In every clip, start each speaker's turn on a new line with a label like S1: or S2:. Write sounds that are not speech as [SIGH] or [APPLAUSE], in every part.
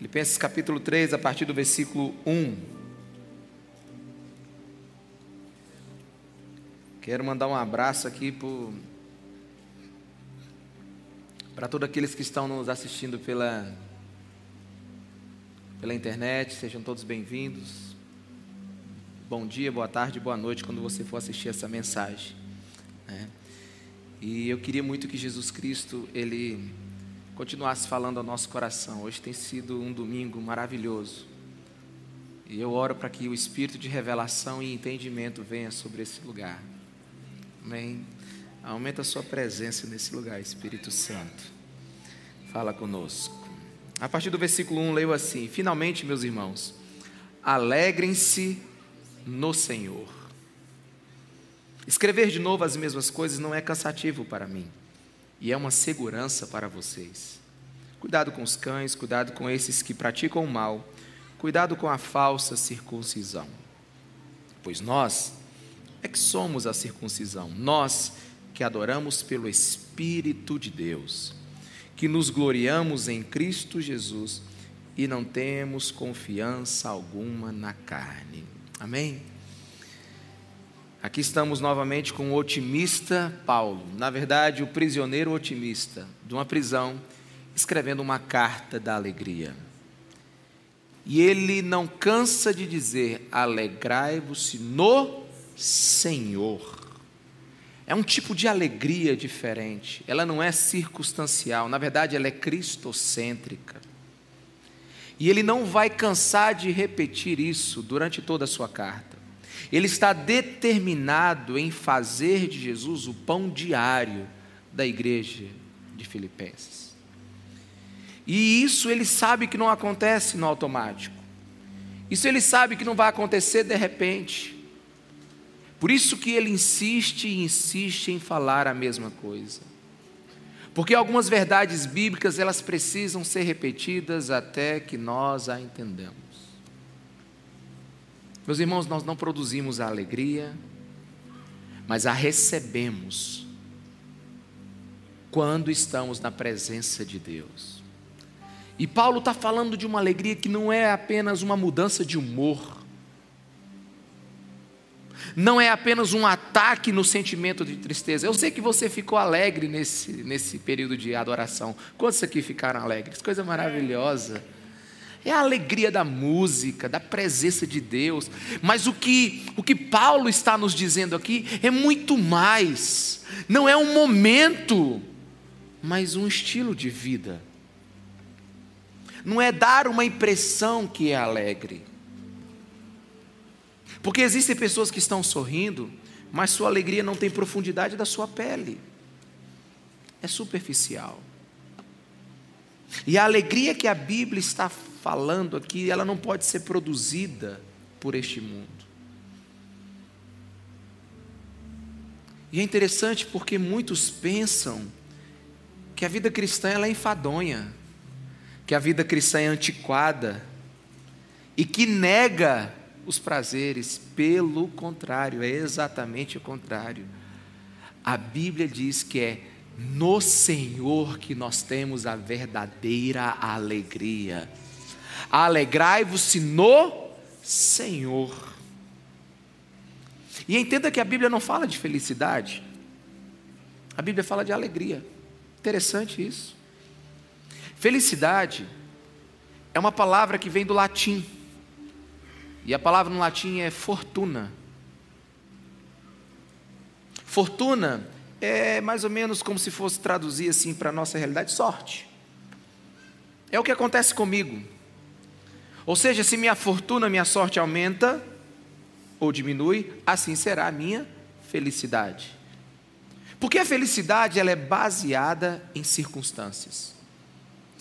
S1: Filipenses capítulo 3, a partir do versículo 1. Quero mandar um abraço aqui para todos aqueles que estão nos assistindo pela, pela internet, sejam todos bem-vindos. Bom dia, boa tarde, boa noite quando você for assistir essa mensagem. Né? E eu queria muito que Jesus Cristo, Ele continuasse falando ao nosso coração. Hoje tem sido um domingo maravilhoso. E eu oro para que o espírito de revelação e entendimento venha sobre esse lugar. Amém. Aumenta a sua presença nesse lugar, Espírito Santo. Fala conosco. A partir do versículo 1, leio assim: Finalmente, meus irmãos, alegrem-se no Senhor. Escrever de novo as mesmas coisas não é cansativo para mim e é uma segurança para vocês. Cuidado com os cães, cuidado com esses que praticam o mal, cuidado com a falsa circuncisão. Pois nós é que somos a circuncisão, nós que adoramos pelo Espírito de Deus, que nos gloriamos em Cristo Jesus e não temos confiança alguma na carne. Amém? Aqui estamos novamente com o otimista Paulo, na verdade, o prisioneiro otimista de uma prisão, escrevendo uma carta da alegria. E ele não cansa de dizer: alegrai-vos no Senhor. É um tipo de alegria diferente, ela não é circunstancial, na verdade, ela é cristocêntrica. E ele não vai cansar de repetir isso durante toda a sua carta. Ele está determinado em fazer de Jesus o pão diário da igreja de Filipenses. E isso ele sabe que não acontece no automático. Isso ele sabe que não vai acontecer de repente. Por isso que ele insiste e insiste em falar a mesma coisa. Porque algumas verdades bíblicas elas precisam ser repetidas até que nós a entendamos. Meus irmãos, nós não produzimos a alegria, mas a recebemos quando estamos na presença de Deus. E Paulo está falando de uma alegria que não é apenas uma mudança de humor, não é apenas um ataque no sentimento de tristeza. Eu sei que você ficou alegre nesse, nesse período de adoração. Quantos aqui ficaram alegres? Coisa maravilhosa. É a alegria da música, da presença de Deus. Mas o que, o que Paulo está nos dizendo aqui é muito mais. Não é um momento, mas um estilo de vida. Não é dar uma impressão que é alegre. Porque existem pessoas que estão sorrindo, mas sua alegria não tem profundidade da sua pele. É superficial. E a alegria que a Bíblia está falando aqui, ela não pode ser produzida por este mundo. E é interessante porque muitos pensam que a vida cristã ela é enfadonha, que a vida cristã é antiquada e que nega os prazeres. Pelo contrário, é exatamente o contrário. A Bíblia diz que é no Senhor que nós temos a verdadeira alegria. Alegrai-vos no Senhor. E entenda que a Bíblia não fala de felicidade, a Bíblia fala de alegria. Interessante isso. Felicidade é uma palavra que vem do latim, e a palavra no latim é fortuna. Fortuna é mais ou menos como se fosse traduzir assim para a nossa realidade: sorte. É o que acontece comigo. Ou seja, se minha fortuna, minha sorte aumenta ou diminui, assim será a minha felicidade. Porque a felicidade ela é baseada em circunstâncias.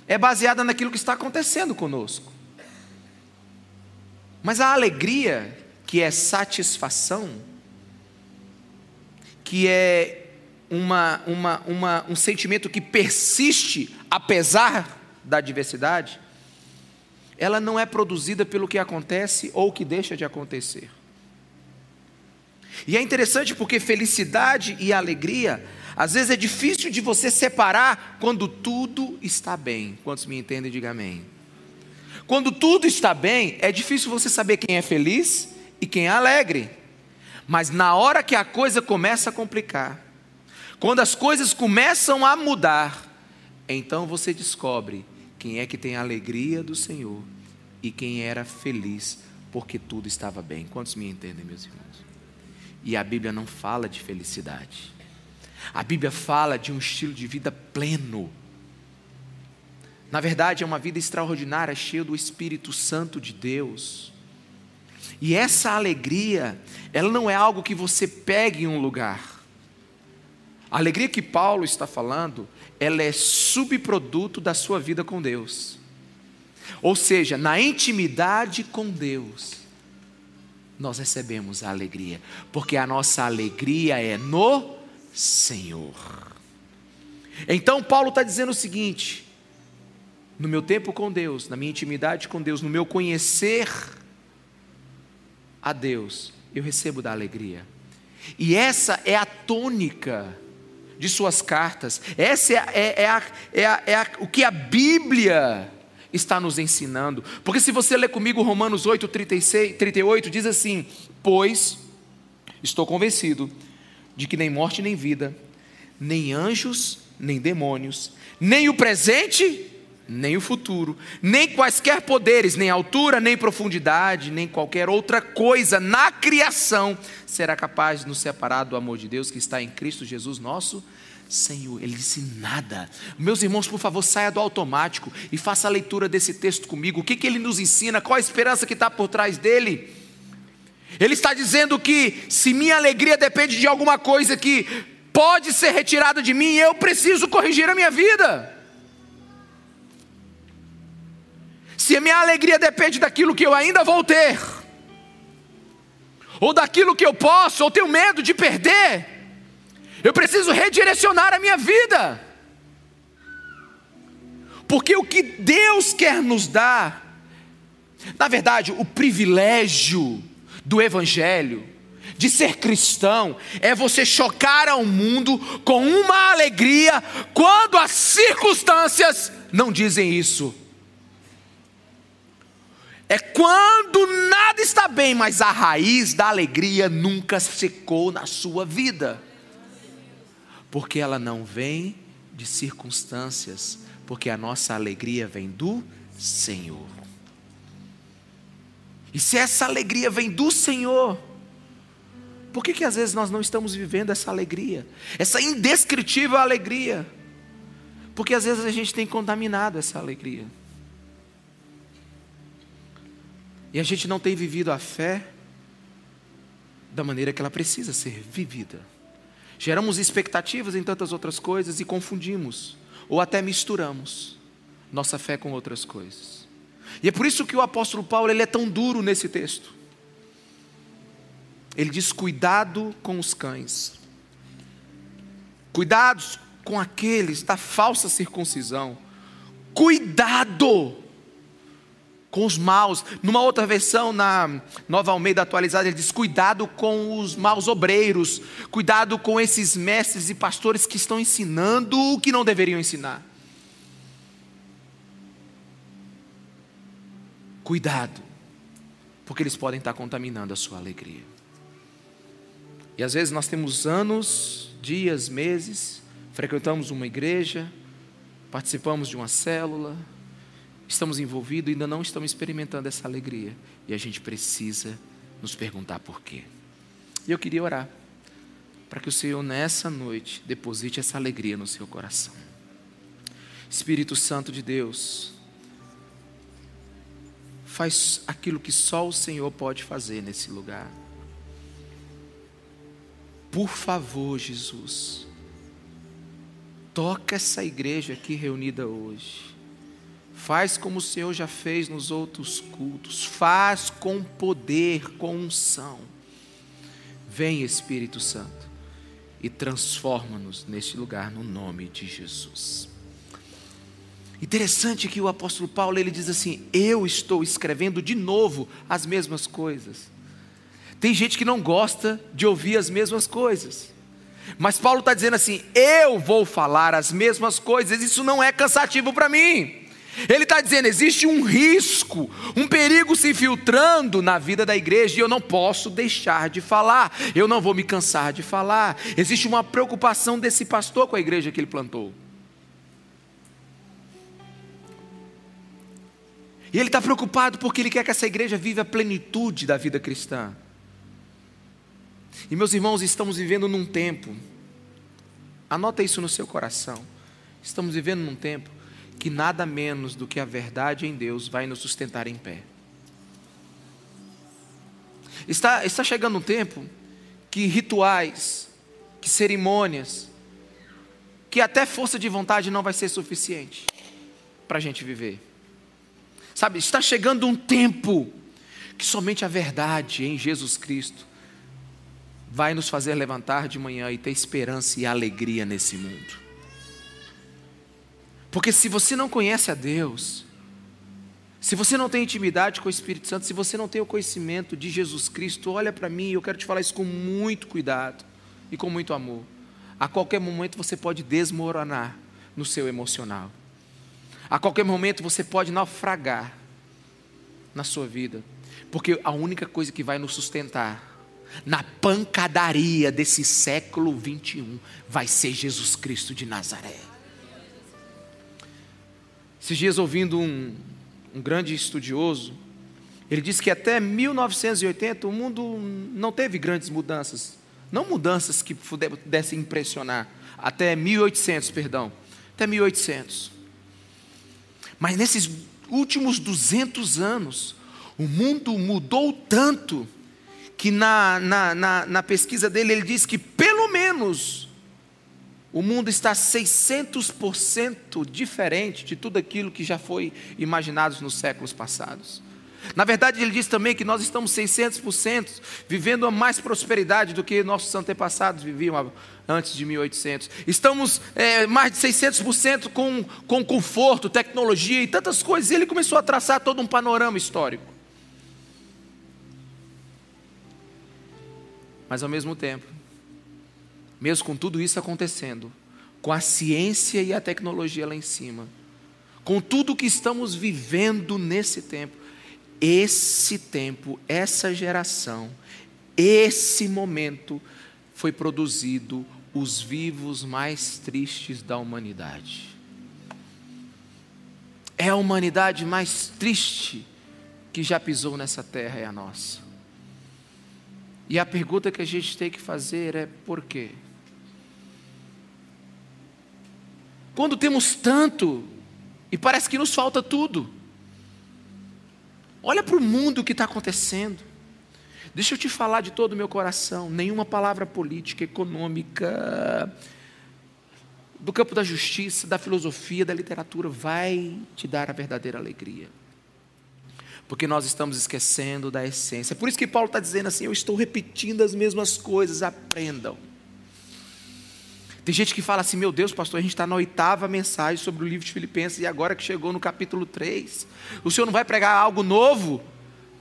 S1: É baseada naquilo que está acontecendo conosco. Mas a alegria, que é satisfação, que é uma, uma, uma, um sentimento que persiste apesar da adversidade, ela não é produzida pelo que acontece ou que deixa de acontecer. E é interessante porque felicidade e alegria, às vezes é difícil de você separar quando tudo está bem. Quantos me entendem, diga amém. Quando tudo está bem, é difícil você saber quem é feliz e quem é alegre. Mas na hora que a coisa começa a complicar, quando as coisas começam a mudar, então você descobre quem é que tem a alegria do Senhor e quem era feliz porque tudo estava bem. Quantos me entendem, meus irmãos? E a Bíblia não fala de felicidade. A Bíblia fala de um estilo de vida pleno. Na verdade, é uma vida extraordinária, cheia do Espírito Santo de Deus. E essa alegria, ela não é algo que você pegue em um lugar. A alegria que Paulo está falando, ela é subproduto da sua vida com Deus. Ou seja, na intimidade com Deus, nós recebemos a alegria, porque a nossa alegria é no Senhor. Então, Paulo está dizendo o seguinte: no meu tempo com Deus, na minha intimidade com Deus, no meu conhecer a Deus, eu recebo da alegria. E essa é a tônica de suas cartas, essa é, é, é, a, é, a, é a, o que a Bíblia está nos ensinando. Porque se você ler comigo Romanos 8, 36, 38, diz assim: Pois estou convencido de que nem morte nem vida, nem anjos, nem demônios, nem o presente, nem o futuro, nem quaisquer poderes, nem altura, nem profundidade, nem qualquer outra coisa na criação será capaz de nos separar do amor de Deus que está em Cristo Jesus, nosso Senhor. Ele disse nada. Meus irmãos, por favor, saia do automático e faça a leitura desse texto comigo. O que, que ele nos ensina? Qual a esperança que está por trás dele? Ele está dizendo que se minha alegria depende de alguma coisa que pode ser retirada de mim, eu preciso corrigir a minha vida. Se a minha alegria depende daquilo que eu ainda vou ter, ou daquilo que eu posso, ou tenho medo de perder, eu preciso redirecionar a minha vida. Porque o que Deus quer nos dar, na verdade, o privilégio do Evangelho, de ser cristão, é você chocar ao mundo com uma alegria quando as circunstâncias não dizem isso. É quando nada está bem, mas a raiz da alegria nunca secou na sua vida. Porque ela não vem de circunstâncias, porque a nossa alegria vem do Senhor. E se essa alegria vem do Senhor, por que, que às vezes nós não estamos vivendo essa alegria? Essa indescritível alegria? Porque às vezes a gente tem contaminado essa alegria. E a gente não tem vivido a fé da maneira que ela precisa ser vivida. Geramos expectativas em tantas outras coisas e confundimos, ou até misturamos, nossa fé com outras coisas. E é por isso que o apóstolo Paulo ele é tão duro nesse texto. Ele diz: cuidado com os cães, cuidados com aqueles da falsa circuncisão, cuidado com os maus. Numa outra versão, na Nova Almeida atualizada, ele diz: cuidado com os maus obreiros, cuidado com esses mestres e pastores que estão ensinando o que não deveriam ensinar. Cuidado, porque eles podem estar contaminando a sua alegria. E às vezes nós temos anos, dias, meses, frequentamos uma igreja, participamos de uma célula, estamos envolvidos e ainda não estamos experimentando essa alegria. E a gente precisa nos perguntar por quê. E eu queria orar para que o Senhor nessa noite deposite essa alegria no seu coração. Espírito Santo de Deus, faz aquilo que só o Senhor pode fazer nesse lugar. Por favor, Jesus, toca essa igreja aqui reunida hoje Faz como o Senhor já fez nos outros cultos. Faz com poder, com unção. Vem, Espírito Santo, e transforma-nos neste lugar no nome de Jesus. Interessante que o apóstolo Paulo ele diz assim: Eu estou escrevendo de novo as mesmas coisas. Tem gente que não gosta de ouvir as mesmas coisas. Mas Paulo está dizendo assim: Eu vou falar as mesmas coisas, isso não é cansativo para mim. Ele está dizendo: existe um risco, um perigo se infiltrando na vida da igreja e eu não posso deixar de falar, eu não vou me cansar de falar. Existe uma preocupação desse pastor com a igreja que ele plantou. E ele está preocupado porque ele quer que essa igreja viva a plenitude da vida cristã. E meus irmãos, estamos vivendo num tempo, anota isso no seu coração, estamos vivendo num tempo que nada menos do que a verdade em Deus vai nos sustentar em pé. Está, está chegando um tempo que rituais, que cerimônias, que até força de vontade não vai ser suficiente para a gente viver. Sabe, está chegando um tempo que somente a verdade em Jesus Cristo vai nos fazer levantar de manhã e ter esperança e alegria nesse mundo. Porque se você não conhece a Deus, se você não tem intimidade com o Espírito Santo, se você não tem o conhecimento de Jesus Cristo, olha para mim, eu quero te falar isso com muito cuidado e com muito amor. A qualquer momento você pode desmoronar no seu emocional. A qualquer momento você pode naufragar na sua vida, porque a única coisa que vai nos sustentar na pancadaria desse século 21 vai ser Jesus Cristo de Nazaré. Esses dias ouvindo um, um grande estudioso, ele disse que até 1980 o mundo não teve grandes mudanças, não mudanças que pudessem impressionar, até 1800, perdão, até 1800. Mas nesses últimos 200 anos, o mundo mudou tanto que na, na, na, na pesquisa dele ele diz que pelo menos o mundo está 600% diferente de tudo aquilo que já foi imaginado nos séculos passados. Na verdade, ele diz também que nós estamos 600% vivendo a mais prosperidade do que nossos antepassados viviam antes de 1800. Estamos é, mais de 600% com, com conforto, tecnologia e tantas coisas. E ele começou a traçar todo um panorama histórico. Mas ao mesmo tempo, mesmo com tudo isso acontecendo, com a ciência e a tecnologia lá em cima, com tudo que estamos vivendo nesse tempo, esse tempo, essa geração, esse momento foi produzido os vivos mais tristes da humanidade. É a humanidade mais triste que já pisou nessa terra, é a nossa. E a pergunta que a gente tem que fazer é: por quê? Quando temos tanto e parece que nos falta tudo. Olha para o mundo que está acontecendo. Deixa eu te falar de todo o meu coração. Nenhuma palavra política, econômica, do campo da justiça, da filosofia, da literatura vai te dar a verdadeira alegria. Porque nós estamos esquecendo da essência. É por isso que Paulo está dizendo assim: eu estou repetindo as mesmas coisas, aprendam. Tem gente que fala assim: meu Deus, pastor, a gente está na oitava mensagem sobre o livro de Filipenses e agora que chegou no capítulo 3, o senhor não vai pregar algo novo?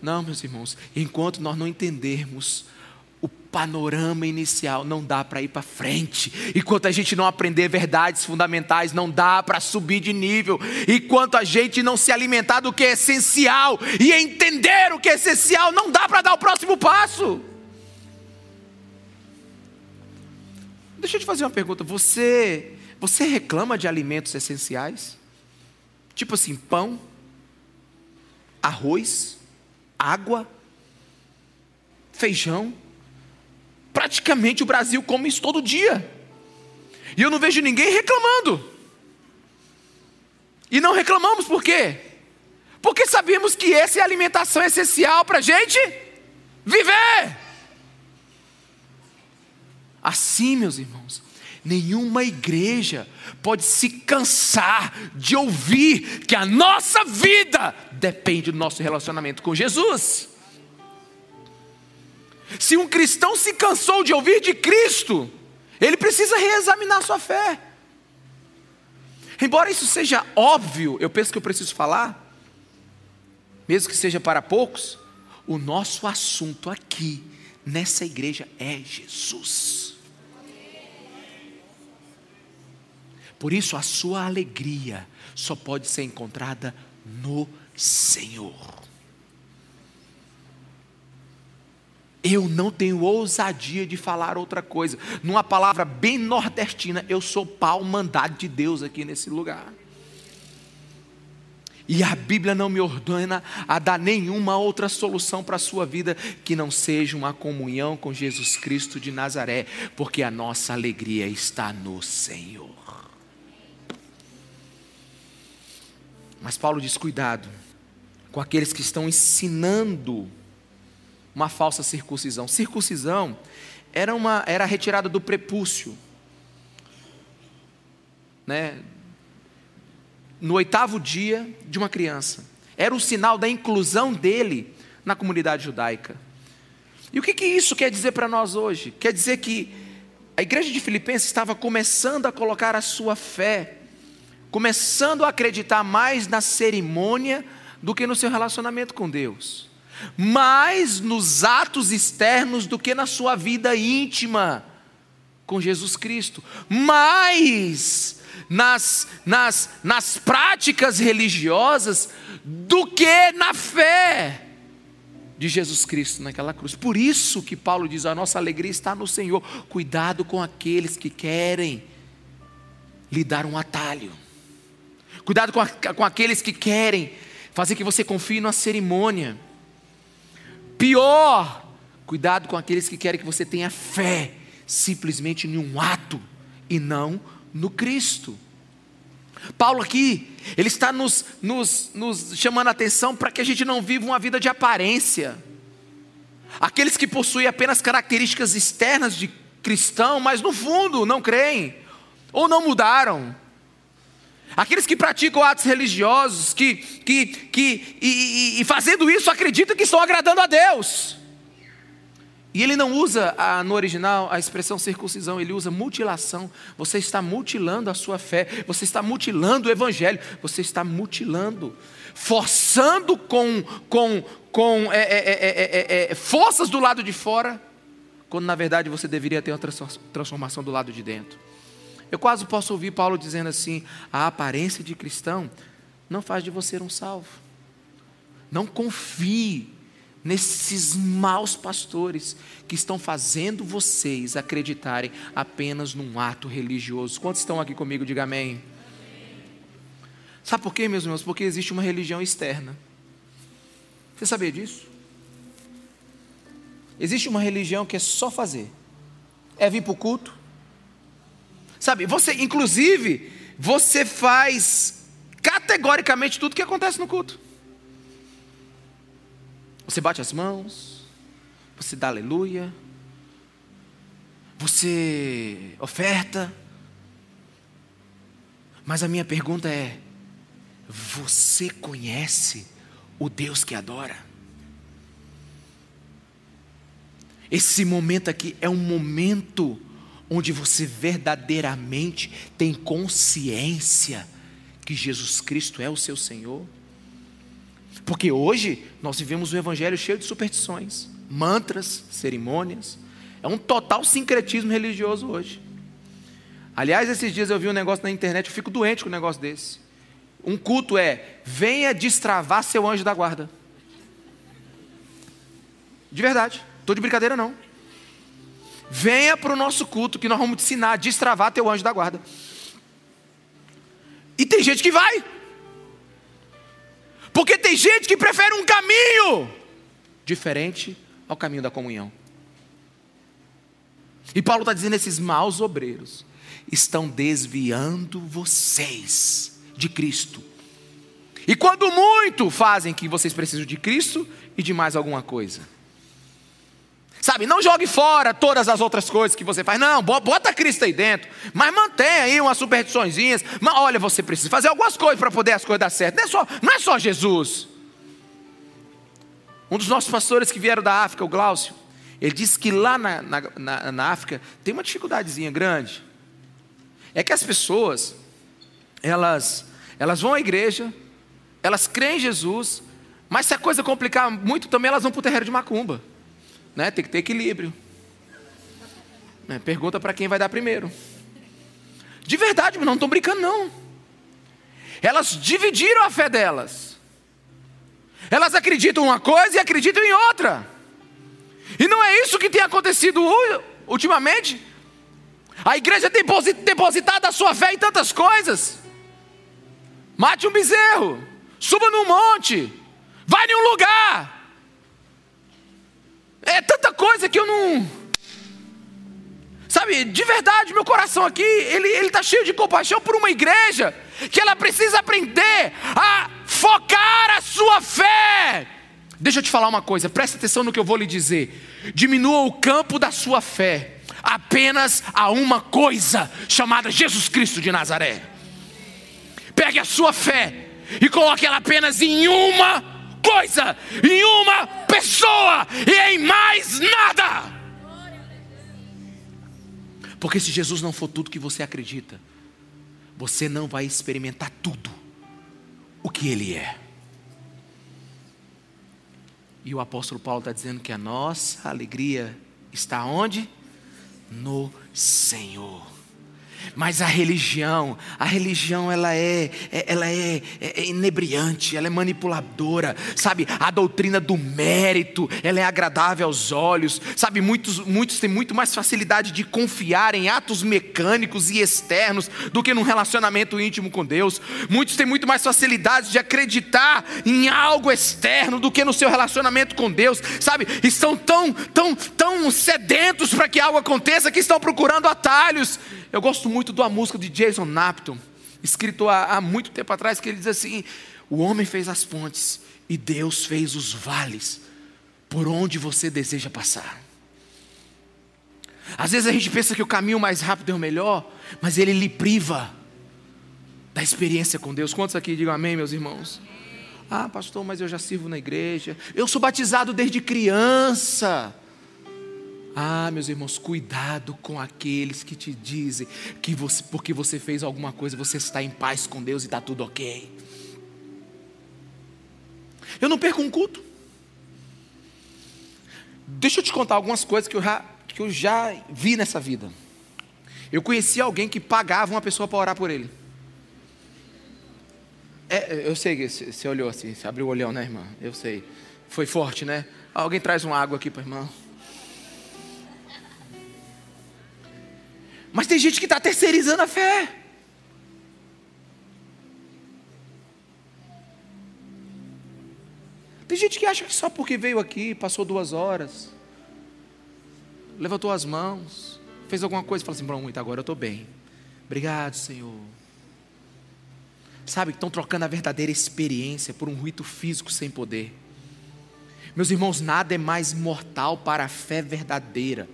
S1: Não, meus irmãos, enquanto nós não entendermos o panorama inicial, não dá para ir para frente. Enquanto a gente não aprender verdades fundamentais, não dá para subir de nível. Enquanto a gente não se alimentar do que é essencial e entender o que é essencial, não dá para dar o próximo passo. Deixa eu te fazer uma pergunta. Você, você reclama de alimentos essenciais? Tipo assim, pão, arroz, água, feijão. Praticamente o Brasil come isso todo dia. E eu não vejo ninguém reclamando. E não reclamamos por quê? Porque sabemos que essa é a alimentação essencial para a gente viver. Assim, meus irmãos, nenhuma igreja pode se cansar de ouvir que a nossa vida depende do nosso relacionamento com Jesus. Se um cristão se cansou de ouvir de Cristo, ele precisa reexaminar sua fé. Embora isso seja óbvio, eu penso que eu preciso falar, mesmo que seja para poucos, o nosso assunto aqui, nessa igreja, é Jesus. Por isso, a sua alegria só pode ser encontrada no Senhor. Eu não tenho ousadia de falar outra coisa. Numa palavra bem nordestina, eu sou pau mandado de Deus aqui nesse lugar. E a Bíblia não me ordena a dar nenhuma outra solução para a sua vida que não seja uma comunhão com Jesus Cristo de Nazaré, porque a nossa alegria está no Senhor. Mas Paulo diz: cuidado com aqueles que estão ensinando uma falsa circuncisão. Circuncisão era, uma, era a retirada do prepúcio. Né? no oitavo dia de uma criança. Era o sinal da inclusão dele na comunidade judaica. E o que, que isso quer dizer para nós hoje? Quer dizer que a igreja de Filipenses estava começando a colocar a sua fé, começando a acreditar mais na cerimônia do que no seu relacionamento com Deus, mais nos atos externos do que na sua vida íntima com Jesus Cristo, mais nas, nas, nas práticas religiosas do que na fé de Jesus Cristo naquela cruz. Por isso que Paulo diz: a nossa alegria está no Senhor. Cuidado com aqueles que querem lhe dar um atalho. Cuidado com, a, com aqueles que querem fazer que você confie na cerimônia. Pior, cuidado com aqueles que querem que você tenha fé simplesmente em um ato e não no Cristo. Paulo aqui, ele está nos, nos, nos chamando a atenção para que a gente não viva uma vida de aparência. Aqueles que possuem apenas características externas de cristão, mas no fundo não creem, ou não mudaram. Aqueles que praticam atos religiosos, que, que, que e, e, e fazendo isso acreditam que estão agradando a Deus. E ele não usa a, no original a expressão circuncisão, ele usa mutilação. Você está mutilando a sua fé, você está mutilando o evangelho, você está mutilando, forçando com, com, com é, é, é, forças do lado de fora, quando na verdade você deveria ter uma transformação do lado de dentro. Eu quase posso ouvir Paulo dizendo assim: a aparência de cristão não faz de você um salvo. Não confie nesses maus pastores que estão fazendo vocês acreditarem apenas num ato religioso. Quantos estão aqui comigo? Diga amém. Sabe por quê, meus irmãos? Porque existe uma religião externa. Você sabia disso? Existe uma religião que é só fazer. É vir para o culto. Sabe, você, inclusive, você faz categoricamente tudo que acontece no culto. Você bate as mãos, você dá aleluia, você oferta. Mas a minha pergunta é: você conhece o Deus que adora? Esse momento aqui é um momento onde você verdadeiramente tem consciência que Jesus Cristo é o seu Senhor. Porque hoje nós vivemos um evangelho cheio de superstições, mantras, cerimônias. É um total sincretismo religioso hoje. Aliás, esses dias eu vi um negócio na internet, eu fico doente com um negócio desse. Um culto é: venha destravar seu anjo da guarda. De verdade, estou de brincadeira não. Venha para o nosso culto que nós vamos te ensinar a destravar teu anjo da guarda. E tem gente que vai. Porque tem gente que prefere um caminho diferente ao caminho da comunhão. E Paulo está dizendo: esses maus obreiros estão desviando vocês de Cristo. E quando muito fazem que vocês precisam de Cristo e de mais alguma coisa. Sabe, não jogue fora todas as outras coisas que você faz. Não, bota Cristo aí dentro. Mas mantenha aí umas superstiçõezinhas. Mas olha, você precisa fazer algumas coisas para poder as coisas dar certo. Não é, só, não é só Jesus. Um dos nossos pastores que vieram da África, o Glaucio, ele disse que lá na, na, na, na África tem uma dificuldadezinha grande. É que as pessoas, elas, elas vão à igreja, elas creem em Jesus, mas se a coisa complicar muito também, elas vão para o terreiro de macumba. Né? Tem que ter equilíbrio. É, pergunta para quem vai dar primeiro. De verdade, não estou brincando, não. Elas dividiram a fé delas. Elas acreditam em uma coisa e acreditam em outra. E não é isso que tem acontecido ultimamente. A igreja tem depositado a sua fé em tantas coisas. Mate um bezerro, suba num monte, vai em um lugar. É tanta coisa que eu não. Sabe, de verdade, meu coração aqui, ele está cheio de compaixão por uma igreja que ela precisa aprender a focar a sua fé. Deixa eu te falar uma coisa, presta atenção no que eu vou lhe dizer. Diminua o campo da sua fé apenas a uma coisa chamada Jesus Cristo de Nazaré. Pegue a sua fé e coloque ela apenas em uma coisa, em uma pessoa e em mais nada. Porque se Jesus não for tudo que você acredita, você não vai experimentar tudo o que Ele é. E o apóstolo Paulo está dizendo que a nossa alegria está onde? No Senhor. Mas a religião, a religião ela é, é ela é, é, inebriante, ela é manipuladora, sabe? A doutrina do mérito, ela é agradável aos olhos, sabe? Muitos, muitos têm muito mais facilidade de confiar em atos mecânicos e externos do que num relacionamento íntimo com Deus. Muitos têm muito mais facilidade de acreditar em algo externo do que no seu relacionamento com Deus, sabe? Estão tão, tão, tão sedentos para que algo aconteça que estão procurando atalhos. Eu gosto muito de uma música de Jason Napton, escrito há, há muito tempo atrás, que ele diz assim: O homem fez as pontes e Deus fez os vales por onde você deseja passar. Às vezes a gente pensa que o caminho mais rápido é o melhor, mas ele lhe priva da experiência com Deus. Quantos aqui digam amém, meus irmãos? Ah, pastor, mas eu já sirvo na igreja. Eu sou batizado desde criança. Ah, meus irmãos, cuidado com aqueles que te dizem que você, porque você fez alguma coisa, você está em paz com Deus e está tudo ok. Eu não perco um culto. Deixa eu te contar algumas coisas que eu já, que eu já vi nessa vida. Eu conheci alguém que pagava uma pessoa para orar por ele. É, eu sei que você olhou assim, você abriu o olhão, né, irmã? Eu sei. Foi forte, né? Alguém traz uma água aqui para irmã. Mas tem gente que está terceirizando a fé. Tem gente que acha que só porque veio aqui, passou duas horas, levantou as mãos, fez alguma coisa e falou assim: Pronto, agora eu estou bem. Obrigado, Senhor. Sabe, estão trocando a verdadeira experiência por um rito físico sem poder. Meus irmãos, nada é mais mortal para a fé verdadeira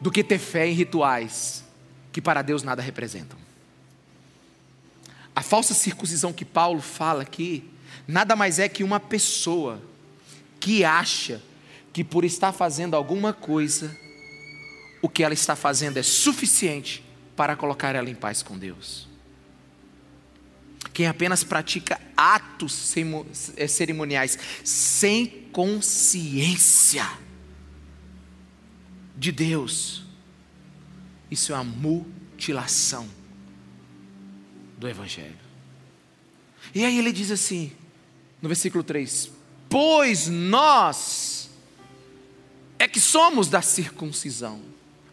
S1: do que ter fé em rituais que para Deus nada representam. A falsa circuncisão que Paulo fala aqui, nada mais é que uma pessoa que acha que por estar fazendo alguma coisa, o que ela está fazendo é suficiente para colocar ela em paz com Deus. Quem apenas pratica atos eh, cerimoniais sem consciência, de Deus, isso é a mutilação do Evangelho. E aí ele diz assim, no versículo 3: Pois nós é que somos da circuncisão.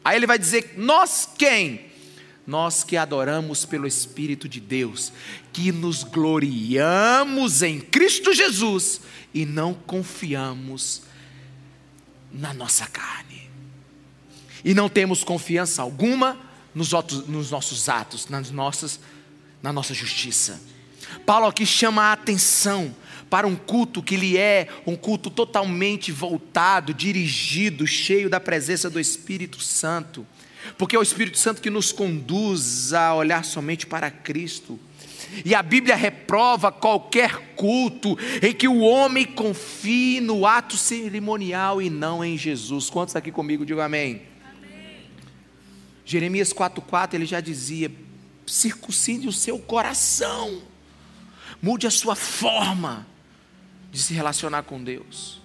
S1: Aí ele vai dizer: Nós quem? Nós que adoramos pelo Espírito de Deus, que nos gloriamos em Cristo Jesus e não confiamos na nossa carne e não temos confiança alguma nos, outros, nos nossos atos, nas nossas, na nossa justiça. Paulo aqui chama a atenção para um culto que lhe é um culto totalmente voltado, dirigido, cheio da presença do Espírito Santo, porque é o Espírito Santo que nos conduz a olhar somente para Cristo. E a Bíblia reprova qualquer culto em que o homem confie no ato cerimonial e não em Jesus. Quantos aqui comigo? Digo amém. Jeremias 4,4 ele já dizia: circuncide o seu coração, mude a sua forma de se relacionar com Deus.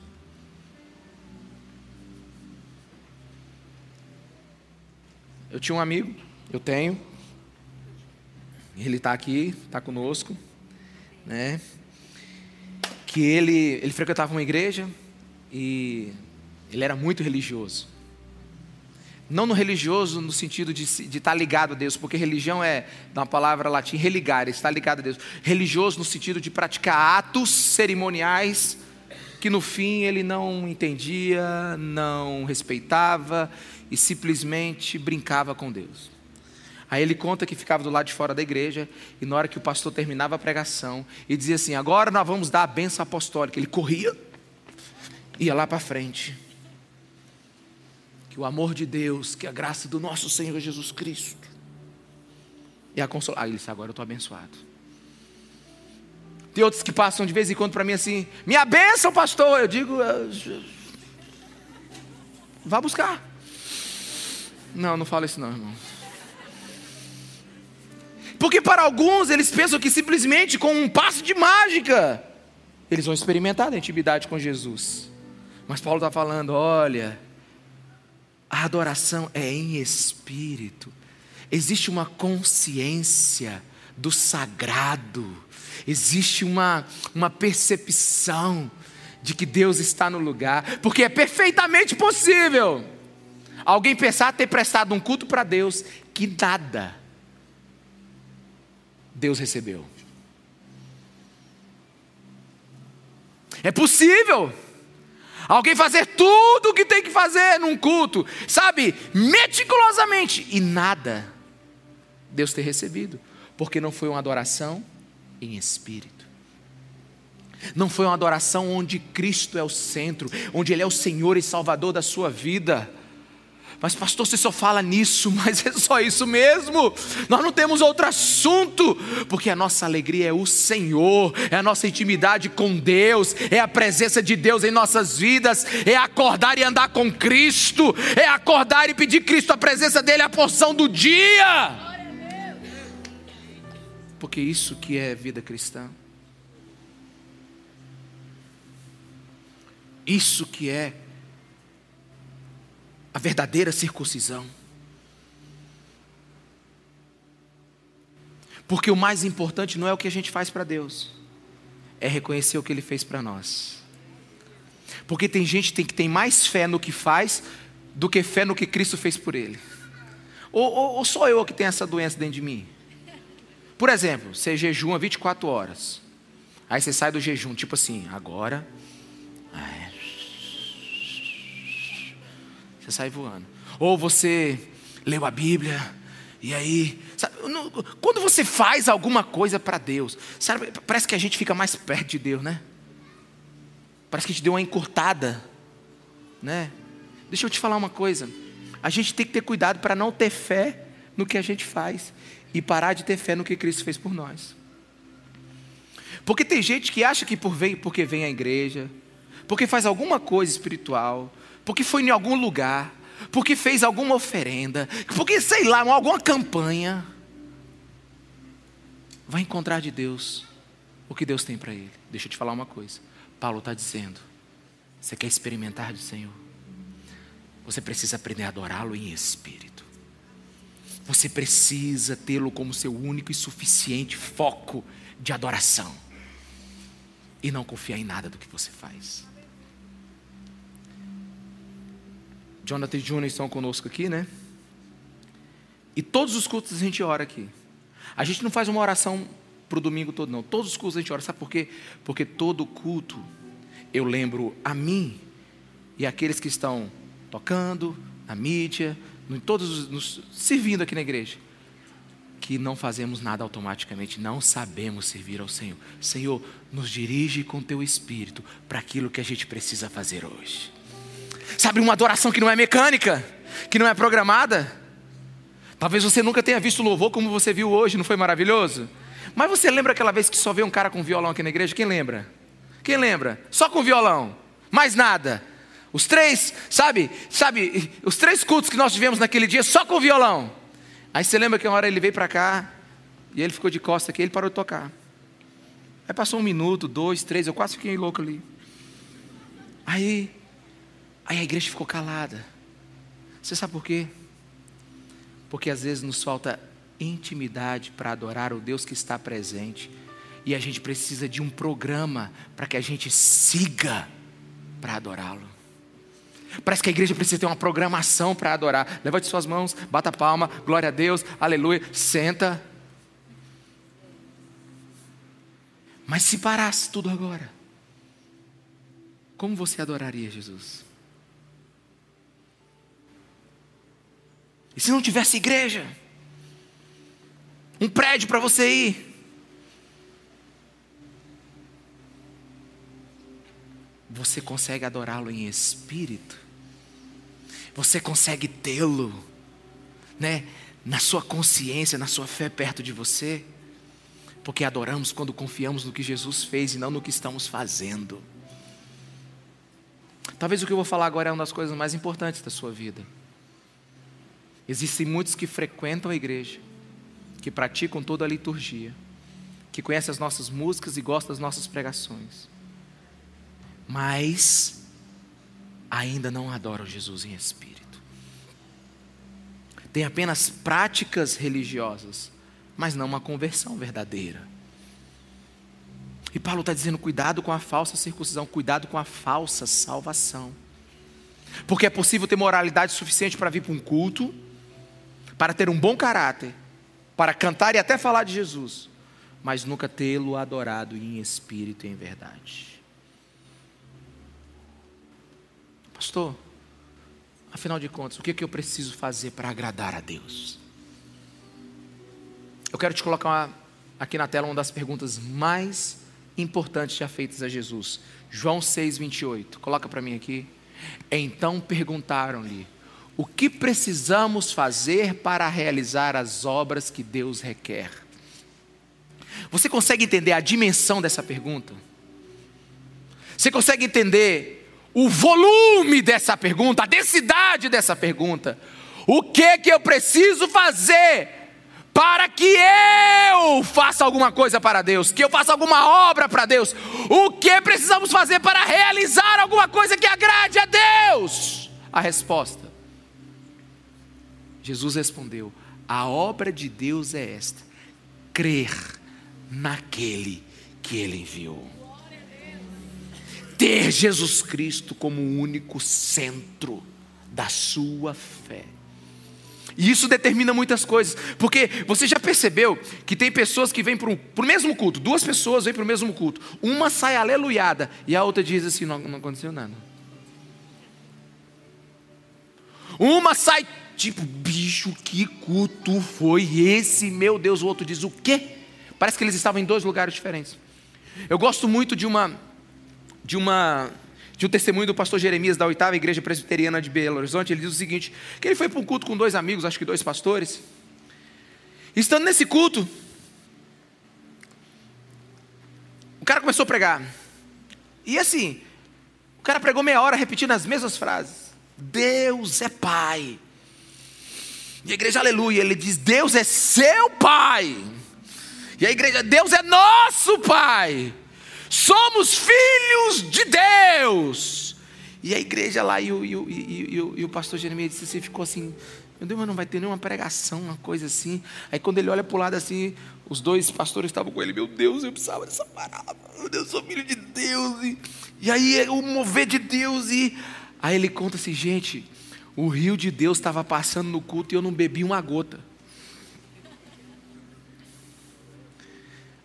S1: Eu tinha um amigo, eu tenho. Ele está aqui, está conosco, né? Que ele, ele frequentava uma igreja e ele era muito religioso. Não no religioso no sentido de, de estar ligado a Deus, porque religião é, da palavra latim, religar, estar ligado a Deus. Religioso no sentido de praticar atos cerimoniais que no fim ele não entendia, não respeitava e simplesmente brincava com Deus. Aí ele conta que ficava do lado de fora da igreja e na hora que o pastor terminava a pregação e dizia assim: Agora nós vamos dar a benção apostólica. Ele corria, ia lá para frente que o amor de Deus, que a graça do nosso Senhor Jesus Cristo e a consolação. Ah, ele disse, agora eu estou abençoado. Tem outros que passam de vez em quando para mim assim, minha bênção, pastor. Eu digo, ah, vá buscar. Não, não fala isso não, irmão. Porque para alguns eles pensam que simplesmente com um passo de mágica eles vão experimentar a intimidade com Jesus. Mas Paulo está falando: olha, a adoração é em espírito. Existe uma consciência do sagrado. Existe uma, uma percepção de que Deus está no lugar. Porque é perfeitamente possível alguém pensar ter prestado um culto para Deus que nada Deus recebeu. É possível. Alguém fazer tudo o que tem que fazer num culto, sabe, meticulosamente, e nada Deus ter recebido, porque não foi uma adoração em espírito. Não foi uma adoração onde Cristo é o centro, onde Ele é o Senhor e Salvador da sua vida. Mas, pastor, você só fala nisso, [LAUGHS] mas é só isso mesmo. Nós não temos outro assunto, porque a nossa alegria é o Senhor, é a nossa intimidade com Deus, é a presença de Deus em nossas vidas, é acordar e andar com Cristo, é acordar e pedir Cristo a presença dEle, a porção do dia. Porque isso que é vida cristã. Isso que é a verdadeira circuncisão. Porque o mais importante não é o que a gente faz para Deus, é reconhecer o que Ele fez para nós. Porque tem gente que tem mais fé no que faz do que fé no que Cristo fez por ele. Ou, ou, ou sou eu que tenho essa doença dentro de mim? Por exemplo, você jejuma 24 horas. Aí você sai do jejum, tipo assim, agora Você sai voando. Ou você leu a Bíblia, e aí, sabe, quando você faz alguma coisa para Deus, sabe, parece que a gente fica mais perto de Deus, né? Parece que a gente deu uma encurtada, né? Deixa eu te falar uma coisa. A gente tem que ter cuidado para não ter fé no que a gente faz e parar de ter fé no que Cristo fez por nós. Porque tem gente que acha que por vem, porque vem à igreja, porque faz alguma coisa espiritual, porque foi em algum lugar, porque fez alguma oferenda, porque sei lá, alguma campanha, vai encontrar de Deus o que Deus tem para ele. Deixa eu te falar uma coisa. Paulo está dizendo: você quer experimentar do Senhor? Você precisa aprender a adorá-lo em espírito. Você precisa tê-lo como seu único e suficiente foco de adoração. E não confiar em nada do que você faz. Jonathan e Júnior estão conosco aqui, né? E todos os cultos a gente ora aqui. A gente não faz uma oração para o domingo todo, não. Todos os cultos a gente ora. Sabe por quê? Porque todo culto eu lembro a mim e aqueles que estão tocando, na mídia, em todos nos servindo aqui na igreja, que não fazemos nada automaticamente, não sabemos servir ao Senhor. Senhor, nos dirige com teu espírito para aquilo que a gente precisa fazer hoje. Sabe, uma adoração que não é mecânica, que não é programada. Talvez você nunca tenha visto louvor como você viu hoje, não foi maravilhoso? Mas você lembra aquela vez que só veio um cara com violão aqui na igreja? Quem lembra? Quem lembra? Só com violão, mais nada. Os três, sabe, sabe, os três cultos que nós tivemos naquele dia só com violão. Aí você lembra que uma hora ele veio para cá e ele ficou de costa aqui, ele parou de tocar. Aí passou um minuto, dois, três, eu quase fiquei louco ali. Aí Aí a igreja ficou calada. Você sabe por quê? Porque às vezes nos falta intimidade para adorar o Deus que está presente. E a gente precisa de um programa para que a gente siga para adorá-lo. Parece que a igreja precisa ter uma programação para adorar. Levante suas mãos, bata palma, glória a Deus, aleluia, senta. Mas se parasse tudo agora, como você adoraria Jesus? E se não tivesse igreja? Um prédio para você ir? Você consegue adorá-lo em espírito? Você consegue tê-lo, né, na sua consciência, na sua fé perto de você? Porque adoramos quando confiamos no que Jesus fez e não no que estamos fazendo. Talvez o que eu vou falar agora é uma das coisas mais importantes da sua vida. Existem muitos que frequentam a igreja, que praticam toda a liturgia, que conhecem as nossas músicas e gostam das nossas pregações, mas ainda não adoram Jesus em espírito. Tem apenas práticas religiosas, mas não uma conversão verdadeira. E Paulo está dizendo: cuidado com a falsa circuncisão, cuidado com a falsa salvação. Porque é possível ter moralidade suficiente para vir para um culto, para ter um bom caráter, para cantar e até falar de Jesus, mas nunca tê-lo adorado em espírito e em verdade. Pastor, afinal de contas, o que, é que eu preciso fazer para agradar a Deus? Eu quero te colocar uma, aqui na tela uma das perguntas mais importantes já feitas a Jesus. João 6, 28. Coloca para mim aqui. Então perguntaram-lhe: O que precisamos fazer para realizar as obras que Deus requer? Você consegue entender a dimensão dessa pergunta? Você consegue entender o volume dessa pergunta, a densidade dessa pergunta? O que que eu preciso fazer para que eu faça alguma coisa para Deus, que eu faça alguma obra para Deus. O que precisamos fazer para realizar alguma coisa que agrade a Deus? A resposta: Jesus respondeu: A obra de Deus é esta, crer naquele que Ele enviou. Ter Jesus Cristo como o único centro da sua fé. E isso determina muitas coisas, porque você já percebeu que tem pessoas que vêm para o mesmo culto, duas pessoas vêm para o mesmo culto, uma sai aleluiada e a outra diz assim: não, não aconteceu nada. Uma sai tipo, bicho, que culto foi esse, meu Deus? O outro diz: o quê? Parece que eles estavam em dois lugares diferentes. Eu gosto muito de uma, de uma de um testemunho do pastor Jeremias da oitava igreja presbiteriana de Belo Horizonte. Ele diz o seguinte: que ele foi para um culto com dois amigos, acho que dois pastores. Estando nesse culto, o cara começou a pregar. E assim, o cara pregou meia hora repetindo as mesmas frases. Deus é Pai. E a igreja, aleluia, ele diz: Deus é seu Pai. E a igreja, Deus é nosso Pai. Somos filhos de Deus. E a igreja lá, e o, e o, e o, e o pastor Jeremias disse assim, ficou assim, meu Deus, mas não vai ter nenhuma pregação, uma coisa assim. Aí quando ele olha para o lado assim, os dois pastores estavam com ele, meu Deus, eu precisava dessa palavra, meu Deus, eu sou filho de Deus. E, e aí é o mover de Deus. E aí ele conta assim, gente, o rio de Deus estava passando no culto e eu não bebi uma gota.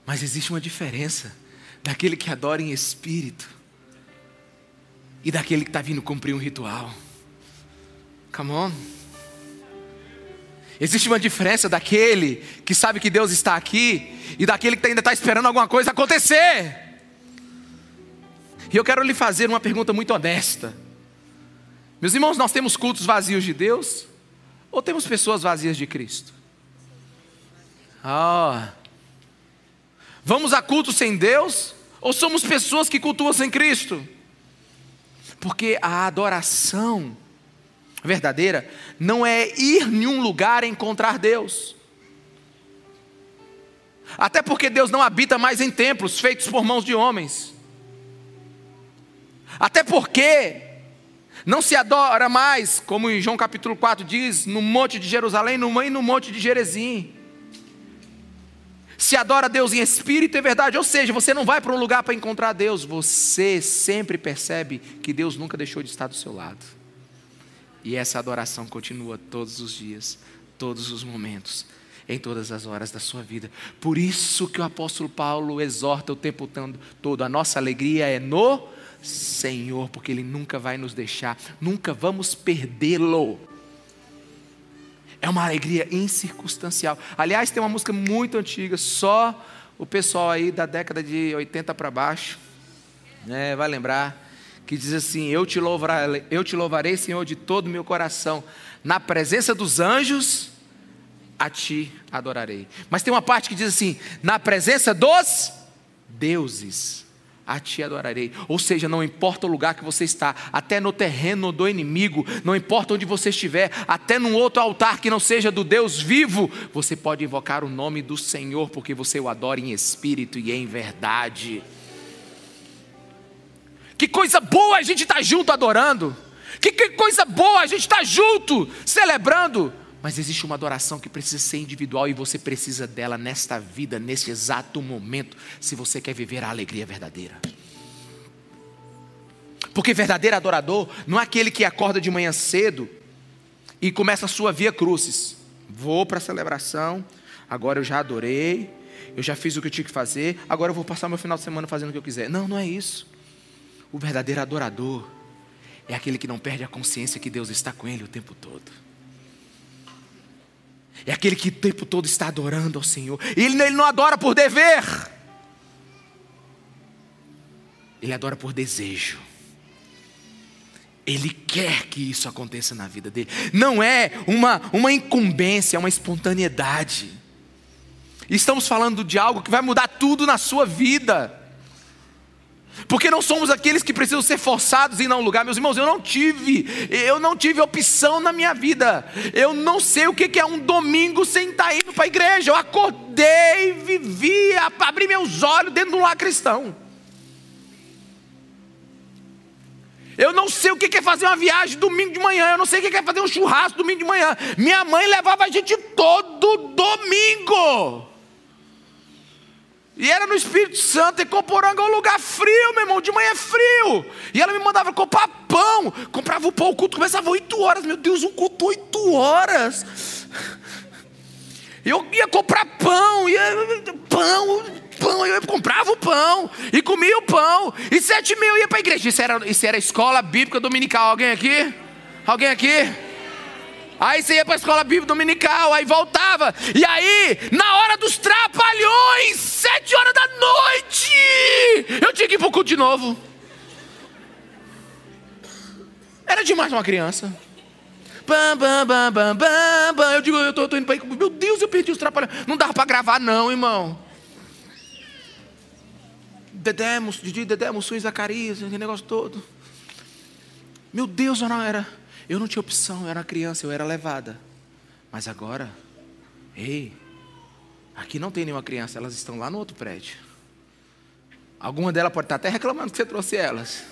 S1: Mas existe uma diferença daquele que adora em espírito e daquele que está vindo cumprir um ritual. Come on. Existe uma diferença daquele que sabe que Deus está aqui e daquele que ainda está esperando alguma coisa acontecer. E eu quero lhe fazer uma pergunta muito honesta. Meus irmãos, nós temos cultos vazios de Deus ou temos pessoas vazias de Cristo? Ah. Vamos a culto sem Deus? Ou somos pessoas que cultuam sem Cristo? Porque a adoração verdadeira não é ir em um lugar encontrar Deus. Até porque Deus não habita mais em templos feitos por mãos de homens. Até porque Não se adora mais, como em João capítulo 4 diz, no monte de Jerusalém, no e no monte de Jerezim. Se adora Deus em espírito e verdade, ou seja, você não vai para um lugar para encontrar Deus, você sempre percebe que Deus nunca deixou de estar do seu lado. E essa adoração continua todos os dias, todos os momentos, em todas as horas da sua vida. Por isso que o apóstolo Paulo exorta o tempo todo: a nossa alegria é no Senhor, porque Ele nunca vai nos deixar, nunca vamos perdê-lo. É uma alegria incircunstancial. Aliás, tem uma música muito antiga, só o pessoal aí da década de 80 para baixo né, vai lembrar, que diz assim: eu te, louvarei, eu te louvarei, Senhor, de todo o meu coração, na presença dos anjos, a ti adorarei. Mas tem uma parte que diz assim: na presença dos deuses a ti adorarei. Ou seja, não importa o lugar que você está, até no terreno do inimigo, não importa onde você estiver, até num outro altar que não seja do Deus vivo, você pode invocar o nome do Senhor, porque você o adora em espírito e em verdade. Que coisa boa a gente estar tá junto adorando. Que, que coisa boa a gente estar tá junto celebrando. Mas existe uma adoração que precisa ser individual e você precisa dela nesta vida, neste exato momento, se você quer viver a alegria verdadeira. Porque verdadeiro adorador não é aquele que acorda de manhã cedo e começa a sua via crucis. Vou para a celebração, agora eu já adorei, eu já fiz o que eu tinha que fazer, agora eu vou passar meu final de semana fazendo o que eu quiser. Não, não é isso. O verdadeiro adorador é aquele que não perde a consciência que Deus está com ele o tempo todo. É aquele que o tempo todo está adorando ao Senhor. Ele, ele não adora por dever, ele adora por desejo. Ele quer que isso aconteça na vida dele. Não é uma, uma incumbência, é uma espontaneidade. Estamos falando de algo que vai mudar tudo na sua vida. Porque não somos aqueles que precisam ser forçados em um lugar. Meus irmãos, eu não tive, eu não tive opção na minha vida. Eu não sei o que é um domingo sem estar indo para a igreja. Eu acordei, vivi, abri meus olhos dentro de um lar cristão. Eu não sei o que é fazer uma viagem domingo de manhã. Eu não sei o que é fazer um churrasco domingo de manhã. Minha mãe levava a gente todo domingo. E era no Espírito Santo, e Coporanga é um lugar frio, meu irmão, de manhã é frio. E ela me mandava comprar pão. Comprava o pão, o culto começava 8 horas. Meu Deus, um culto 8 horas. Eu ia comprar pão, ia, pão, pão, eu comprava o pão e comia o pão. E sete mil ia para a igreja. Isso era, isso era escola bíblica dominical. Alguém aqui? Alguém aqui? Aí você ia para a escola bíblica dominical, aí voltava. E aí, na hora dos trapalhões, sete horas da noite, eu tinha que ir para o culto de novo. Era demais uma criança. Bam, bam, bam, bam, bam, bam. Eu digo, eu tô, tô indo para ir. Meu Deus, eu perdi os trapalhões. Não dava para gravar, não, irmão. Dedé, Didi, Dedé, Mussu e Zacarias, aquele negócio todo. Meu Deus, eu não era. Eu não tinha opção, eu era criança, eu era levada. Mas agora, ei, aqui não tem nenhuma criança, elas estão lá no outro prédio. Alguma delas pode estar até reclamando que você trouxe elas.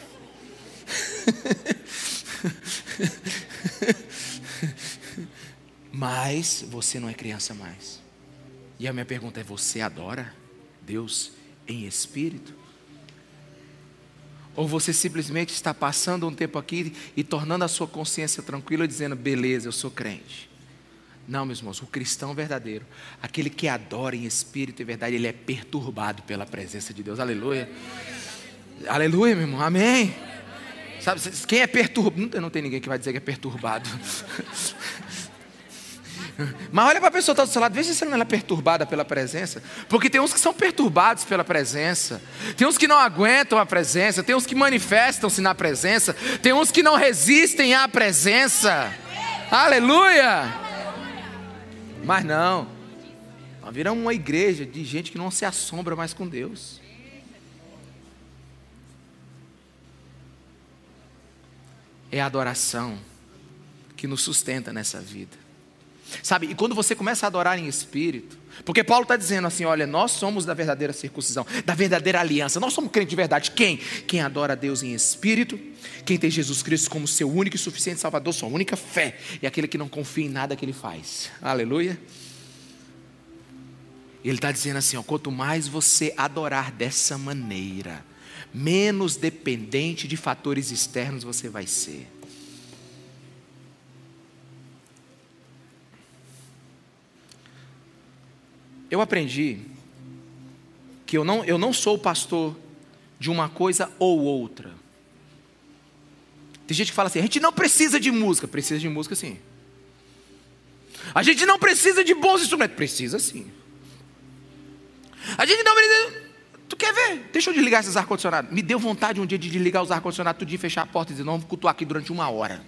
S1: [LAUGHS] Mas você não é criança mais. E a minha pergunta é: você adora Deus em espírito? Ou você simplesmente está passando um tempo aqui e tornando a sua consciência tranquila, dizendo, beleza, eu sou crente. Não, meus irmãos, o cristão verdadeiro, aquele que adora em espírito e verdade, ele é perturbado pela presença de Deus. Aleluia. Aleluia, meu irmão. Amém. Sabe, quem é perturbado? Não tem ninguém que vai dizer que é perturbado. [LAUGHS] Mas olha para a pessoa que está do seu lado, veja se ela não é perturbada pela presença. Porque tem uns que são perturbados pela presença, tem uns que não aguentam a presença, tem uns que manifestam-se na presença, tem uns que não resistem à presença. Aleluia! Mas não, vira uma igreja de gente que não se assombra mais com Deus. É a adoração que nos sustenta nessa vida. Sabe? E quando você começa a adorar em espírito, porque Paulo está dizendo assim: olha, nós somos da verdadeira circuncisão, da verdadeira aliança, nós somos crentes de verdade. Quem? Quem adora a Deus em espírito, quem tem Jesus Cristo como seu único e suficiente Salvador, sua única fé, e aquele que não confia em nada que ele faz. Aleluia. Ele está dizendo assim: ó, quanto mais você adorar dessa maneira, menos dependente de fatores externos você vai ser. Eu aprendi que eu não, eu não sou pastor de uma coisa ou outra. Tem gente que fala assim: a gente não precisa de música. Precisa de música sim. A gente não precisa de bons instrumentos. Precisa sim. A gente não precisa. Tu quer ver? Deixa eu desligar esses ar-condicionados. Me deu vontade um dia de desligar os ar-condicionados, dia fechar a porta e dizer: não, vamos cultuar aqui durante uma hora.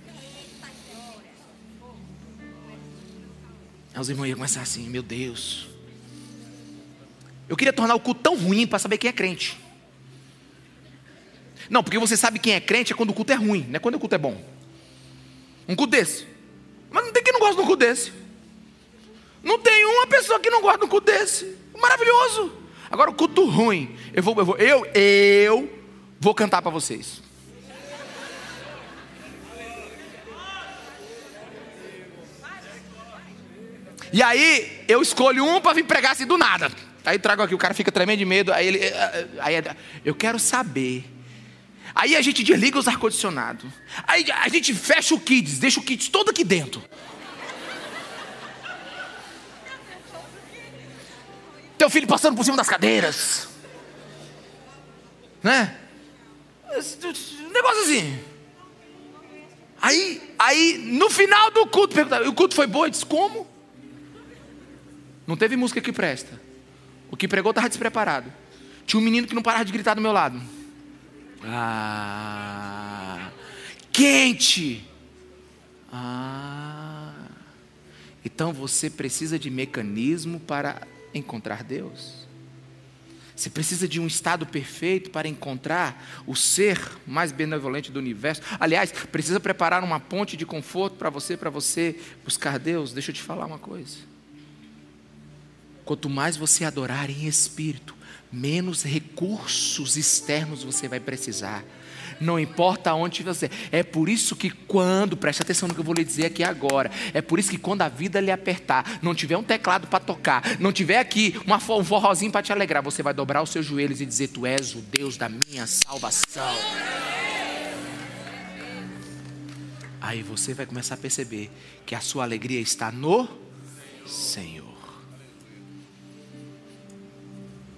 S1: Aí os irmãos iam começar assim: meu Deus. Eu queria tornar o culto tão ruim para saber quem é crente. Não, porque você sabe quem é crente é quando o culto é ruim, não é quando o culto é bom. Um culto desse. Mas não tem quem não gosta de um culto desse. Não tem uma pessoa que não gosta de um culto desse. Maravilhoso. Agora o culto ruim. Eu vou, eu vou, eu, eu vou cantar para vocês. E aí eu escolho um para vir pregar assim do nada. Aí trago aqui, o cara fica tremendo de medo. Aí ele. Eh, eh, aí eu quero saber. Aí a gente desliga os ar-condicionados. Aí a gente fecha o kids, deixa o kids todo aqui dentro. Teu filho passando por cima das cadeiras. Né? Negócio assim. Aí, aí no final do culto, perguntaram, o culto foi bom? Eu disse, como? Não teve música que presta. O que pregou estava despreparado. Tinha um menino que não parava de gritar do meu lado. Ah, quente. Ah, então você precisa de mecanismo para encontrar Deus. Você precisa de um estado perfeito para encontrar o ser mais benevolente do universo. Aliás, precisa preparar uma ponte de conforto para você, para você buscar Deus. Deixa eu te falar uma coisa. Quanto mais você adorar em espírito, menos recursos externos você vai precisar. Não importa onde você. É por isso que quando, preste atenção no que eu vou lhe dizer aqui agora. É por isso que quando a vida lhe apertar, não tiver um teclado para tocar, não tiver aqui uma, um forrozinho para te alegrar, você vai dobrar os seus joelhos e dizer: Tu és o Deus da minha salvação. Aí você vai começar a perceber que a sua alegria está no Senhor.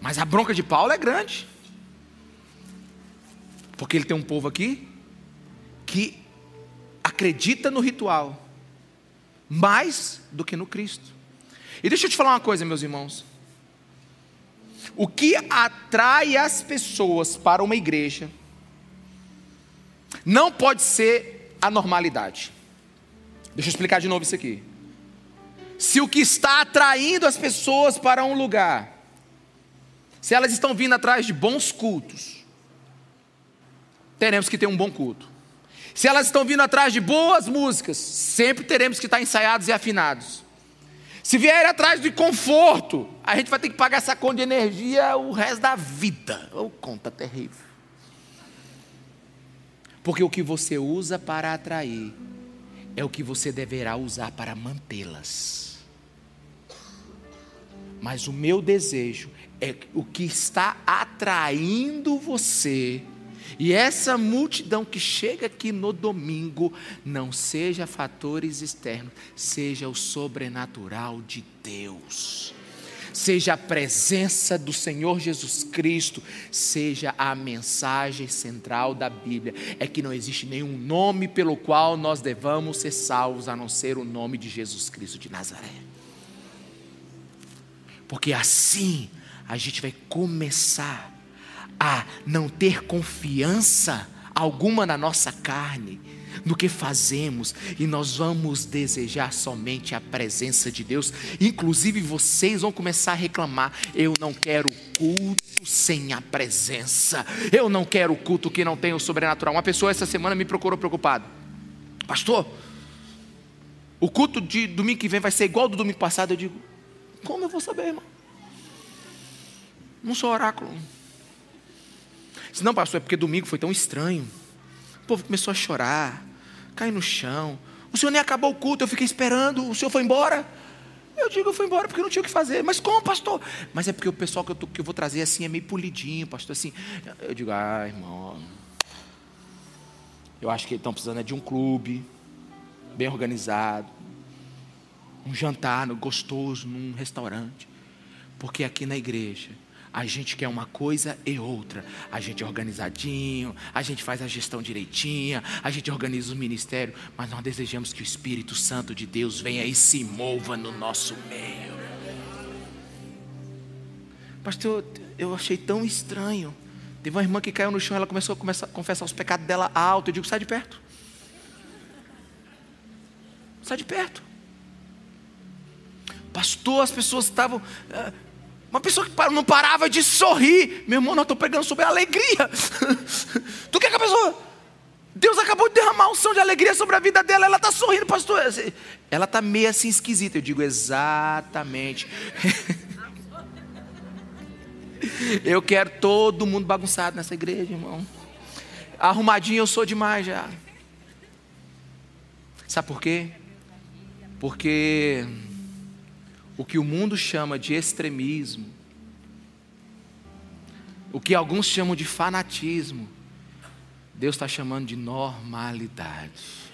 S1: Mas a bronca de Paulo é grande. Porque ele tem um povo aqui que acredita no ritual mais do que no Cristo. E deixa eu te falar uma coisa, meus irmãos. O que atrai as pessoas para uma igreja não pode ser a normalidade. Deixa eu explicar de novo isso aqui. Se o que está atraindo as pessoas para um lugar se elas estão vindo atrás de bons cultos, teremos que ter um bom culto. Se elas estão vindo atrás de boas músicas, sempre teremos que estar ensaiados e afinados. Se vier atrás de conforto, a gente vai ter que pagar essa conta de energia o resto da vida. Ou oh, conta terrível. Porque o que você usa para atrair é o que você deverá usar para mantê-las. Mas o meu desejo é o que está atraindo você. E essa multidão que chega aqui no domingo não seja fatores externos, seja o sobrenatural de Deus. Seja a presença do Senhor Jesus Cristo, seja a mensagem central da Bíblia. É que não existe nenhum nome pelo qual nós devamos ser salvos a não ser o nome de Jesus Cristo de Nazaré. Porque assim a gente vai começar a não ter confiança alguma na nossa carne, no que fazemos, e nós vamos desejar somente a presença de Deus. Inclusive vocês vão começar a reclamar: eu não quero culto sem a presença, eu não quero culto que não tenha o sobrenatural. Uma pessoa essa semana me procurou preocupado, pastor. O culto de domingo que vem vai ser igual ao do domingo passado. Eu digo: Como eu vou saber, irmão? Não sou oráculo. Se não, pastor, é porque domingo foi tão estranho. O povo começou a chorar, cair no chão. O senhor nem acabou o culto, eu fiquei esperando. O senhor foi embora? Eu digo, eu fui embora porque não tinha o que fazer. Mas como, pastor? Mas é porque o pessoal que eu, tô, que eu vou trazer assim é meio polidinho, pastor. Assim, eu digo, ah, irmão. Eu acho que eles estão precisando é de um clube, bem organizado. Um jantar gostoso num restaurante. Porque aqui na igreja a gente quer uma coisa e outra. A gente é organizadinho, a gente faz a gestão direitinha, a gente organiza o ministério, mas nós desejamos que o Espírito Santo de Deus venha e se mova no nosso meio. Pastor, eu achei tão estranho. Teve uma irmã que caiu no chão, ela começou a, começar confessar os pecados dela alto. Eu digo, sai de perto. Sai de perto. Pastor, as pessoas estavam. Uh, uma pessoa que não parava de sorrir. Meu irmão, nós estamos pregando sobre a alegria. [LAUGHS] tu quer que a pessoa. Deus acabou de derramar um som de alegria sobre a vida dela, ela está sorrindo, pastor. Ela está meio assim esquisita. Eu digo, exatamente. [LAUGHS] eu quero todo mundo bagunçado nessa igreja, irmão. Arrumadinho eu sou demais já. Sabe por quê? Porque o que o mundo chama de extremismo, o que alguns chamam de fanatismo, Deus está chamando de normalidade.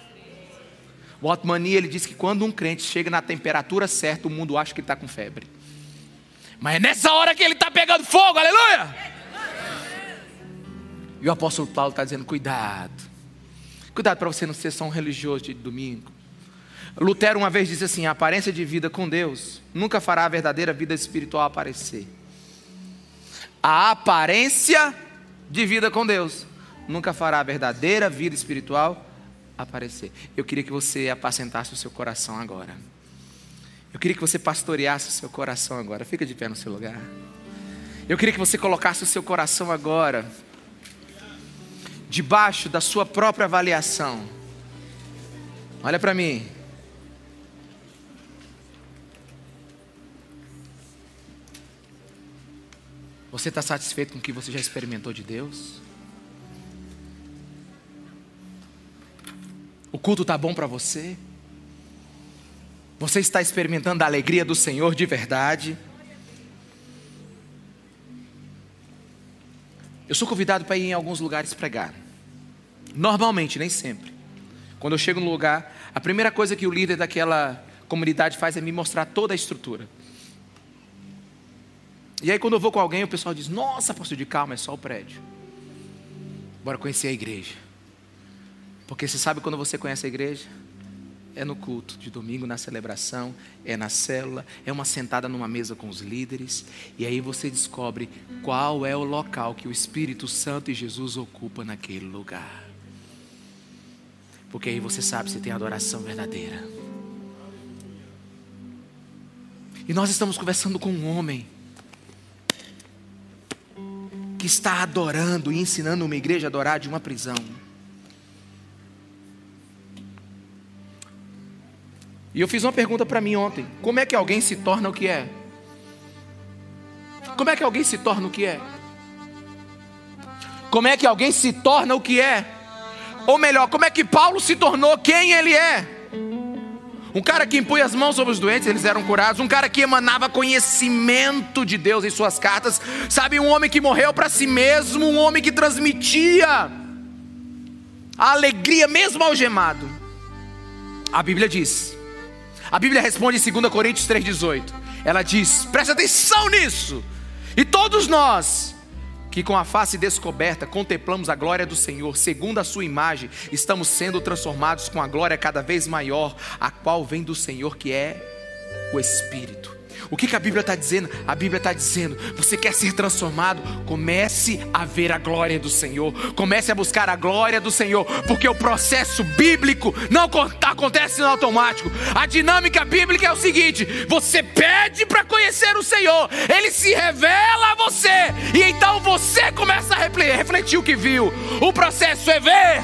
S1: O Otmani ele diz que quando um crente chega na temperatura certa, o mundo acha que ele está com febre. Mas é nessa hora que ele está pegando fogo, aleluia! E o apóstolo Paulo está dizendo: cuidado, cuidado para você não ser só um religioso de domingo. Lutero uma vez disse assim: a aparência de vida com Deus nunca fará a verdadeira vida espiritual aparecer. A aparência de vida com Deus nunca fará a verdadeira vida espiritual aparecer. Eu queria que você apacentasse o seu coração agora. Eu queria que você pastoreasse o seu coração agora. Fica de pé no seu lugar. Eu queria que você colocasse o seu coração agora debaixo da sua própria avaliação. Olha para mim. Você está satisfeito com o que você já experimentou de Deus? O culto está bom para você? Você está experimentando a alegria do Senhor de verdade? Eu sou convidado para ir em alguns lugares pregar. Normalmente, nem sempre. Quando eu chego no lugar, a primeira coisa que o líder daquela comunidade faz é me mostrar toda a estrutura. E aí quando eu vou com alguém, o pessoal diz: Nossa, pastor de calma, é só o prédio. Bora conhecer a igreja. Porque você sabe quando você conhece a igreja? É no culto de domingo, na celebração, é na célula, é uma sentada numa mesa com os líderes, e aí você descobre qual é o local que o Espírito Santo e Jesus ocupam naquele lugar. Porque aí você sabe se tem adoração verdadeira. E nós estamos conversando com um homem que está adorando e ensinando uma igreja a adorar de uma prisão. E eu fiz uma pergunta para mim ontem: como é que alguém se torna o que é? Como é que alguém se torna o que é? Como é que alguém se torna o que é? Ou melhor, como é que Paulo se tornou quem ele é? Um cara que impunha as mãos sobre os doentes, eles eram curados. Um cara que emanava conhecimento de Deus em suas cartas. Sabe, um homem que morreu para si mesmo, um homem que transmitia a alegria mesmo algemado. A Bíblia diz. A Bíblia responde em 2 Coríntios 3,18. Ela diz: presta atenção nisso. E todos nós que com a face descoberta contemplamos a glória do Senhor, segundo a sua imagem, estamos sendo transformados com a glória cada vez maior, a qual vem do Senhor, que é o Espírito. O que, que a Bíblia está dizendo? A Bíblia está dizendo: você quer ser transformado? Comece a ver a glória do Senhor, comece a buscar a glória do Senhor, porque o processo bíblico não acontece no automático. A dinâmica bíblica é o seguinte: você pede para conhecer o Senhor, ele se revela a você, e então você começa a refletir o que viu. O processo é ver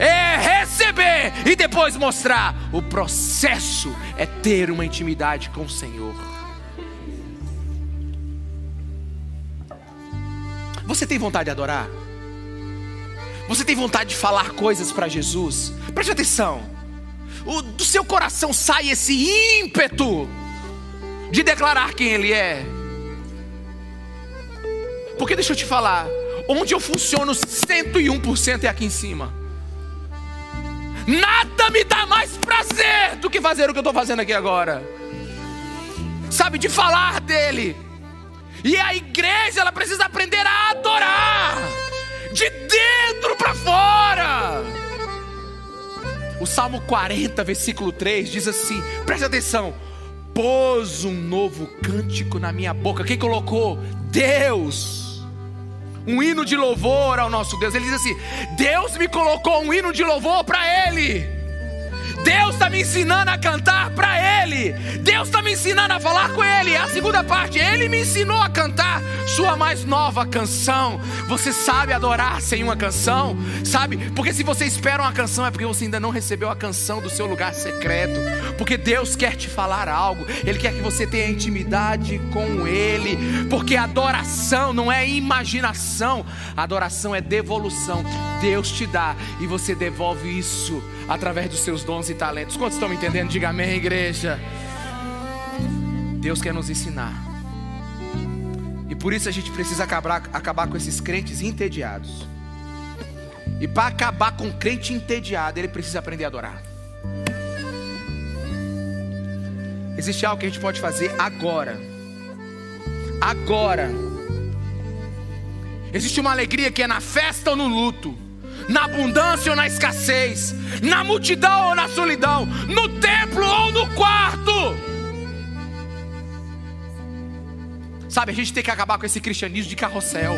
S1: é receber e depois mostrar. O processo é ter uma intimidade com o Senhor. Você tem vontade de adorar? Você tem vontade de falar coisas para Jesus? Preste atenção. O, do seu coração sai esse ímpeto de declarar quem Ele é. Porque deixa eu te falar, onde eu funciono 101% é aqui em cima. Nada me dá mais prazer do que fazer o que eu estou fazendo aqui agora. Sabe, de falar dele. E a igreja, ela precisa aprender a adorar. De dentro para fora. O Salmo 40, versículo 3 diz assim: preste atenção. Pôs um novo cântico na minha boca. Quem colocou? Deus um hino de louvor ao nosso Deus. Ele diz assim: Deus me colocou um hino de louvor para Ele. Deus está me ensinando a cantar para Ele. Deus está me ensinando a falar com Ele. A segunda parte, Ele me ensinou a cantar sua mais nova canção. Você sabe adorar sem uma canção? Sabe? Porque se você espera uma canção é porque você ainda não recebeu a canção do seu lugar secreto. Porque Deus quer te falar algo. Ele quer que você tenha intimidade com Ele. Porque adoração não é imaginação. Adoração é devolução. Deus te dá e você devolve isso através dos seus dons e talentos. Quantos estão me entendendo? Diga amém, igreja. Deus quer nos ensinar. E por isso a gente precisa acabar, acabar com esses crentes entediados. E para acabar com o crente entediado, ele precisa aprender a adorar. Existe algo que a gente pode fazer agora. Agora. Existe uma alegria que é na festa ou no luto na abundância ou na escassez, na multidão ou na solidão, no templo ou no quarto. Sabe, a gente tem que acabar com esse cristianismo de carrossel.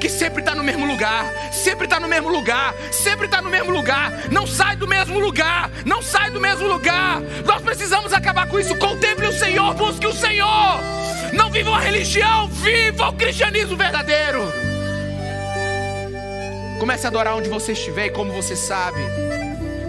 S1: Que sempre está no mesmo lugar, sempre está no mesmo lugar, sempre está no mesmo lugar, não sai do mesmo lugar, não sai do mesmo lugar. Nós precisamos acabar com isso. Contemple o Senhor, busque o Senhor. Não viva uma religião, viva o cristianismo verdadeiro. Comece a adorar onde você estiver e como você sabe.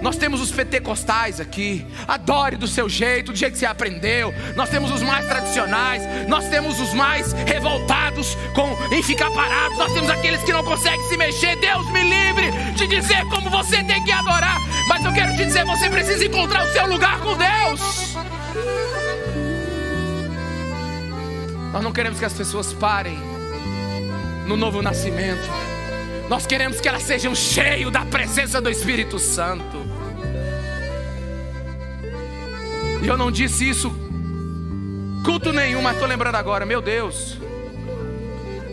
S1: Nós temos os pentecostais aqui. Adore do seu jeito, do jeito que você aprendeu. Nós temos os mais tradicionais. Nós temos os mais revoltados com em ficar parados. Nós temos aqueles que não conseguem se mexer. Deus me livre de dizer como você tem que adorar. Mas eu quero te dizer, você precisa encontrar o seu lugar com Deus. Nós não queremos que as pessoas parem no novo nascimento. Nós queremos que elas sejam cheias da presença do Espírito Santo. E eu não disse isso culto nenhum, mas estou lembrando agora, meu Deus.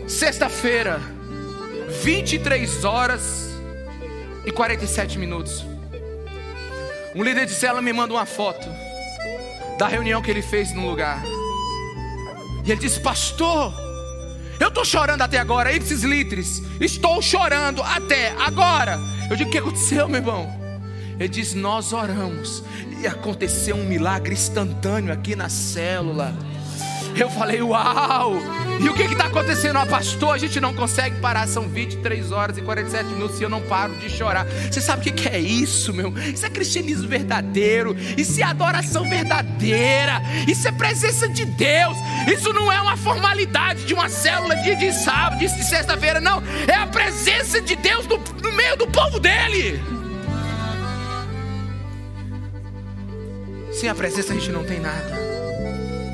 S1: Sexta-feira, 23 horas e 47 minutos. Um líder de célula me manda uma foto da reunião que ele fez num lugar. E ele disse: Pastor, eu estou chorando até agora, ipsis litris. Estou chorando até agora. Eu digo: O que aconteceu, meu irmão? Ele diz: Nós oramos e aconteceu um milagre instantâneo aqui na célula. Eu falei, uau! E o que está acontecendo? Ah, pastor, a gente não consegue parar. São 23 horas e 47 minutos e eu não paro de chorar. Você sabe o que é isso, meu? Isso é cristianismo verdadeiro. Isso é adoração verdadeira. Isso é presença de Deus. Isso não é uma formalidade de uma célula de, de sábado, de, de sexta-feira. Não. É a presença de Deus no, no meio do povo dele. Sem a presença a gente não tem nada.